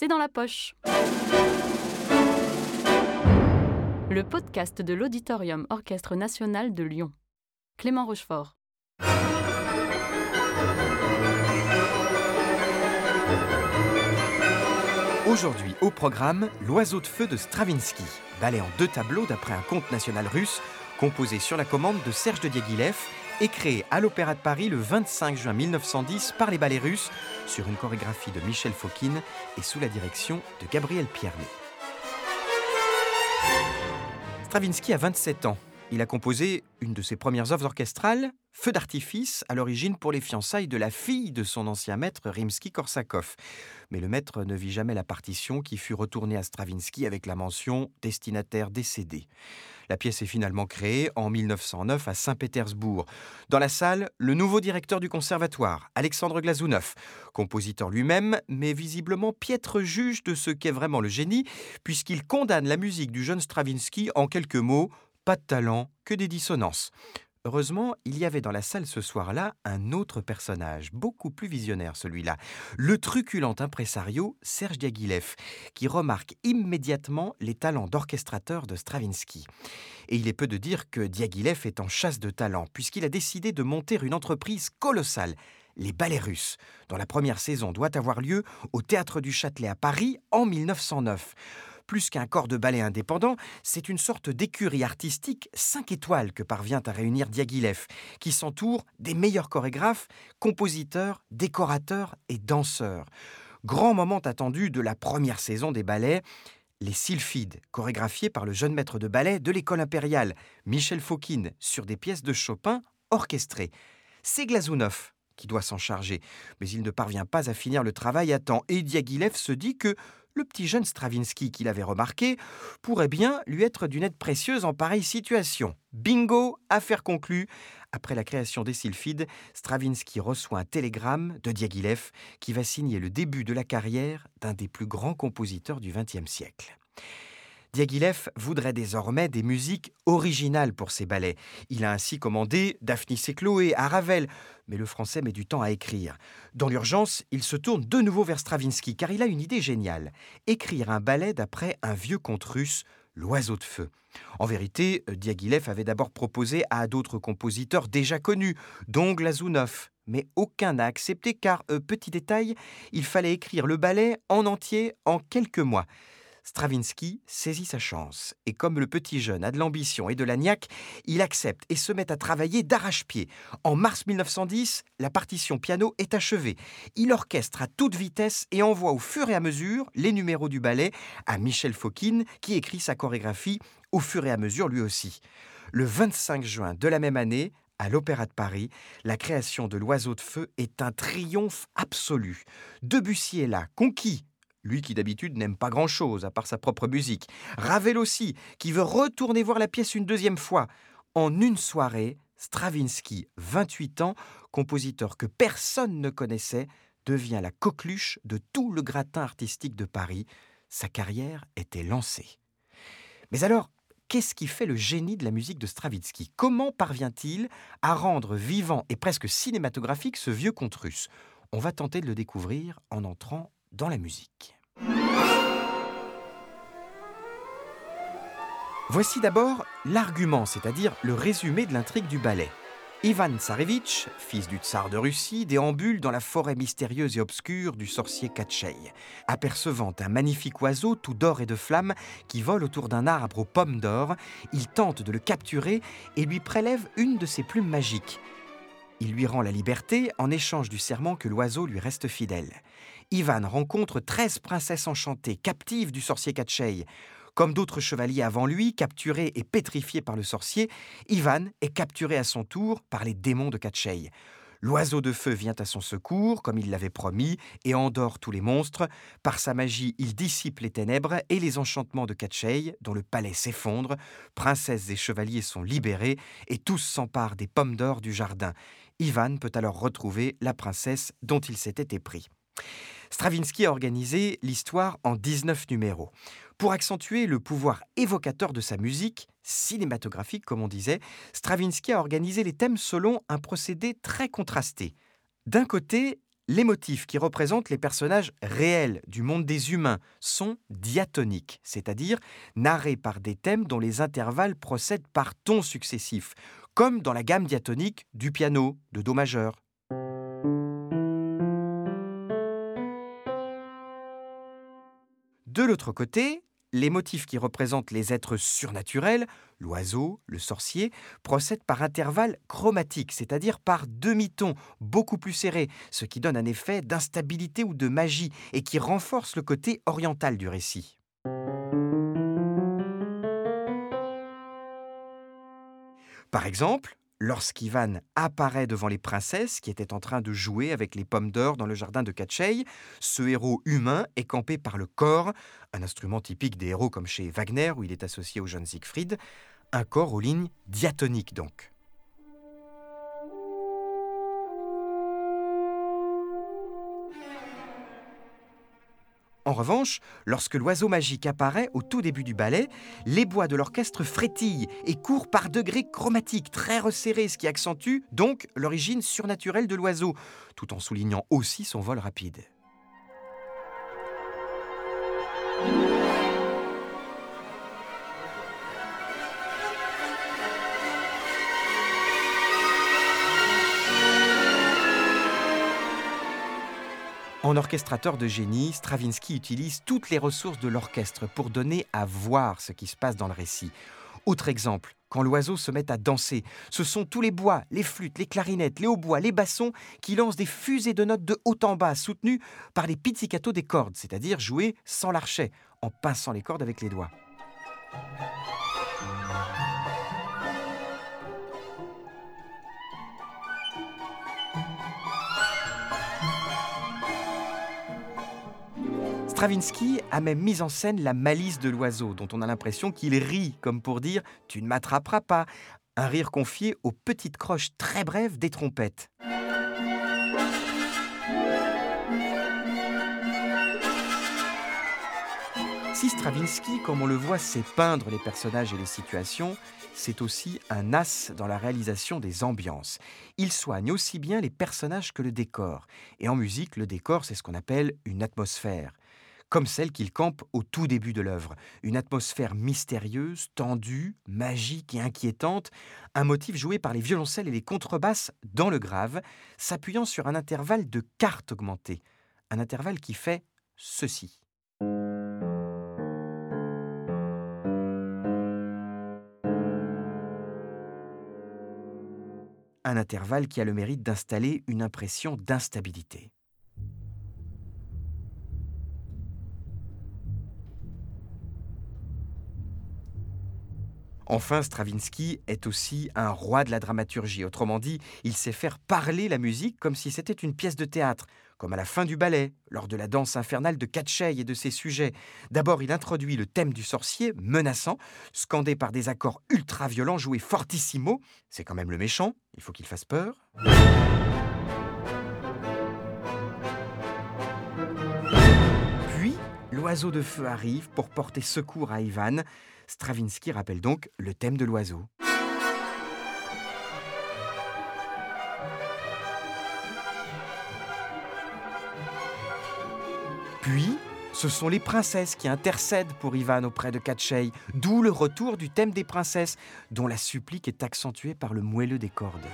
c'est dans la poche. Le podcast de l'Auditorium Orchestre National de Lyon. Clément Rochefort. Aujourd'hui au programme L'oiseau de feu de Stravinsky, ballet en deux tableaux d'après un conte national russe, composé sur la commande de Serge de Diaghilev et créé à l'Opéra de Paris le 25 juin 1910 par les ballets russes sur une chorégraphie de Michel Fokine et sous la direction de Gabriel Pierné. Stravinsky a 27 ans. Il a composé une de ses premières œuvres orchestrales, Feu d'artifice, à l'origine pour les fiançailles de la fille de son ancien maître Rimsky-Korsakov. Mais le maître ne vit jamais la partition qui fut retournée à Stravinsky avec la mention destinataire décédé. La pièce est finalement créée en 1909 à Saint-Pétersbourg. Dans la salle, le nouveau directeur du conservatoire, Alexandre Glazounov, compositeur lui-même, mais visiblement piètre juge de ce qu'est vraiment le génie, puisqu'il condamne la musique du jeune Stravinsky en quelques mots pas de talent, que des dissonances. Heureusement, il y avait dans la salle ce soir-là un autre personnage, beaucoup plus visionnaire celui-là, le truculent impresario Serge Diaghilev, qui remarque immédiatement les talents d'orchestrateur de Stravinsky. Et il est peu de dire que Diaghilev est en chasse de talent, puisqu'il a décidé de monter une entreprise colossale, les ballets russes, dont la première saison doit avoir lieu au Théâtre du Châtelet à Paris en 1909 plus qu'un corps de ballet indépendant, c'est une sorte d'écurie artistique 5 étoiles que parvient à réunir Diaghilev, qui s'entoure des meilleurs chorégraphes, compositeurs, décorateurs et danseurs. Grand moment attendu de la première saison des ballets, les Sylphides, chorégraphiés par le jeune maître de ballet de l'école impériale, Michel Fokine, sur des pièces de Chopin orchestrées. C'est Glazounov qui doit s'en charger, mais il ne parvient pas à finir le travail à temps et Diaghilev se dit que le petit jeune Stravinsky qu'il avait remarqué pourrait bien lui être d'une aide précieuse en pareille situation. Bingo, affaire conclue. Après la création des Sylphides, Stravinsky reçoit un télégramme de Diaghilev qui va signer le début de la carrière d'un des plus grands compositeurs du XXe siècle. Diaghilev voudrait désormais des musiques originales pour ses ballets. Il a ainsi commandé Daphnis et Chloé à Ravel, mais le français met du temps à écrire. Dans l'urgence, il se tourne de nouveau vers Stravinsky, car il a une idée géniale écrire un ballet d'après un vieux conte russe, L'oiseau de feu. En vérité, Diaghilev avait d'abord proposé à d'autres compositeurs déjà connus, dont Glazounov, mais aucun n'a accepté car, euh, petit détail, il fallait écrire le ballet en entier en quelques mois. Stravinsky saisit sa chance et comme le petit jeune a de l'ambition et de la niaque, il accepte et se met à travailler d'arrache-pied. En mars 1910, la partition piano est achevée. Il orchestre à toute vitesse et envoie au fur et à mesure les numéros du ballet à Michel Fokine qui écrit sa chorégraphie au fur et à mesure lui aussi. Le 25 juin de la même année, à l'Opéra de Paris, la création de l'Oiseau de Feu est un triomphe absolu. Debussy est là, conquis lui qui d'habitude n'aime pas grand-chose à part sa propre musique. Ravel aussi, qui veut retourner voir la pièce une deuxième fois. En une soirée, Stravinsky, 28 ans, compositeur que personne ne connaissait, devient la coqueluche de tout le gratin artistique de Paris. Sa carrière était lancée. Mais alors, qu'est-ce qui fait le génie de la musique de Stravinsky? Comment parvient-il à rendre vivant et presque cinématographique ce vieux conte russe? On va tenter de le découvrir en entrant dans la musique. Voici d'abord l'argument, c'est-à-dire le résumé de l'intrigue du ballet. Ivan Tsarevitch, fils du tsar de Russie, déambule dans la forêt mystérieuse et obscure du sorcier Katchei. Apercevant un magnifique oiseau tout d'or et de flammes qui vole autour d'un arbre aux pommes d'or, il tente de le capturer et lui prélève une de ses plumes magiques. Il lui rend la liberté en échange du serment que l'oiseau lui reste fidèle. Ivan rencontre treize princesses enchantées, captives du sorcier Katchei. Comme d'autres chevaliers avant lui, capturés et pétrifiés par le sorcier, Ivan est capturé à son tour par les démons de Katchei. L'oiseau de feu vient à son secours, comme il l'avait promis, et endort tous les monstres. Par sa magie, il dissipe les ténèbres et les enchantements de Katchei, dont le palais s'effondre. Princesses et chevaliers sont libérés, et tous s'emparent des pommes d'or du jardin. Ivan peut alors retrouver la princesse dont il s'était épris. Stravinsky a organisé l'histoire en 19 numéros. Pour accentuer le pouvoir évocateur de sa musique, cinématographique comme on disait, Stravinsky a organisé les thèmes selon un procédé très contrasté. D'un côté, Les motifs qui représentent les personnages réels du monde des humains sont diatoniques, c'est-à-dire narrés par des thèmes dont les intervalles procèdent par tons successifs, comme dans la gamme diatonique du piano de Do majeur. L'autre côté, les motifs qui représentent les êtres surnaturels, l'oiseau, le sorcier, procèdent par intervalles chromatiques, c'est-à-dire par demi-tons beaucoup plus serrés, ce qui donne un effet d'instabilité ou de magie et qui renforce le côté oriental du récit. Par exemple, Lorsqu'Ivan apparaît devant les princesses qui étaient en train de jouer avec les pommes d'or dans le jardin de Katchei, ce héros humain est campé par le corps, un instrument typique des héros comme chez Wagner où il est associé au jeune Siegfried, un corps aux lignes diatoniques donc. En revanche, lorsque l'oiseau magique apparaît au tout début du ballet, les bois de l'orchestre frétillent et courent par degrés chromatiques très resserrés, ce qui accentue donc l'origine surnaturelle de l'oiseau, tout en soulignant aussi son vol rapide. En orchestrateur de génie, Stravinsky utilise toutes les ressources de l'orchestre pour donner à voir ce qui se passe dans le récit. Autre exemple, quand l'oiseau se met à danser, ce sont tous les bois, les flûtes, les clarinettes, les hautbois, les bassons qui lancent des fusées de notes de haut en bas soutenues par les pizzicato des cordes, c'est-à-dire jouées sans l'archet, en pinçant les cordes avec les doigts. Stravinsky a même mis en scène la malice de l'oiseau, dont on a l'impression qu'il rit, comme pour dire Tu ne m'attraperas pas. Un rire confié aux petites croches très brèves des trompettes. Si Stravinsky, comme on le voit, sait peindre les personnages et les situations, c'est aussi un as dans la réalisation des ambiances. Il soigne aussi bien les personnages que le décor. Et en musique, le décor, c'est ce qu'on appelle une atmosphère comme celle qu'il campe au tout début de l'œuvre. Une atmosphère mystérieuse, tendue, magique et inquiétante, un motif joué par les violoncelles et les contrebasses dans le grave, s'appuyant sur un intervalle de quarte augmentée, un intervalle qui fait ceci. Un intervalle qui a le mérite d'installer une impression d'instabilité. Enfin, Stravinsky est aussi un roi de la dramaturgie. Autrement dit, il sait faire parler la musique comme si c'était une pièce de théâtre, comme à la fin du ballet, lors de la danse infernale de Katchei et de ses sujets. D'abord, il introduit le thème du sorcier, menaçant, scandé par des accords ultra-violents joués fortissimo. C'est quand même le méchant, il faut qu'il fasse peur. Puis, l'oiseau de feu arrive pour porter secours à Ivan. Stravinsky rappelle donc le thème de l'oiseau. Puis, ce sont les princesses qui intercèdent pour Ivan auprès de Katchei, d'où le retour du thème des princesses, dont la supplique est accentuée par le moelleux des cordes.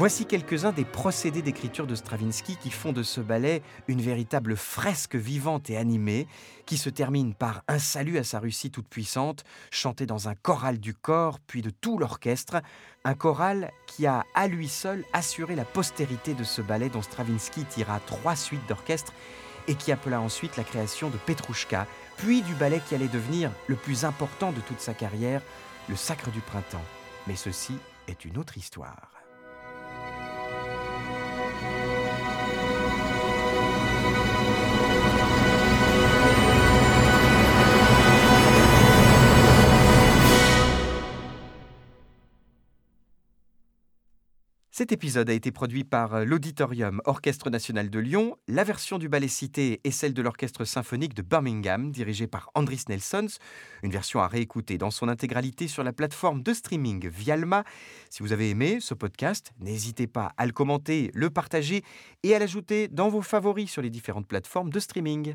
Voici quelques-uns des procédés d'écriture de Stravinsky qui font de ce ballet une véritable fresque vivante et animée, qui se termine par un salut à sa Russie toute puissante, chanté dans un choral du corps, puis de tout l'orchestre, un choral qui a à lui seul assuré la postérité de ce ballet dont Stravinsky tira trois suites d'orchestre et qui appela ensuite la création de Petrouchka, puis du ballet qui allait devenir le plus important de toute sa carrière, le Sacre du Printemps. Mais ceci est une autre histoire. Cet épisode a été produit par euh, l'Auditorium Orchestre National de Lyon. La version du ballet cité est celle de l'Orchestre Symphonique de Birmingham, dirigé par Andris Nelsons. Une version à réécouter dans son intégralité sur la plateforme de streaming Vialma. Si vous avez aimé ce podcast, n'hésitez pas à le commenter, le partager et à l'ajouter dans vos favoris sur les différentes plateformes de streaming.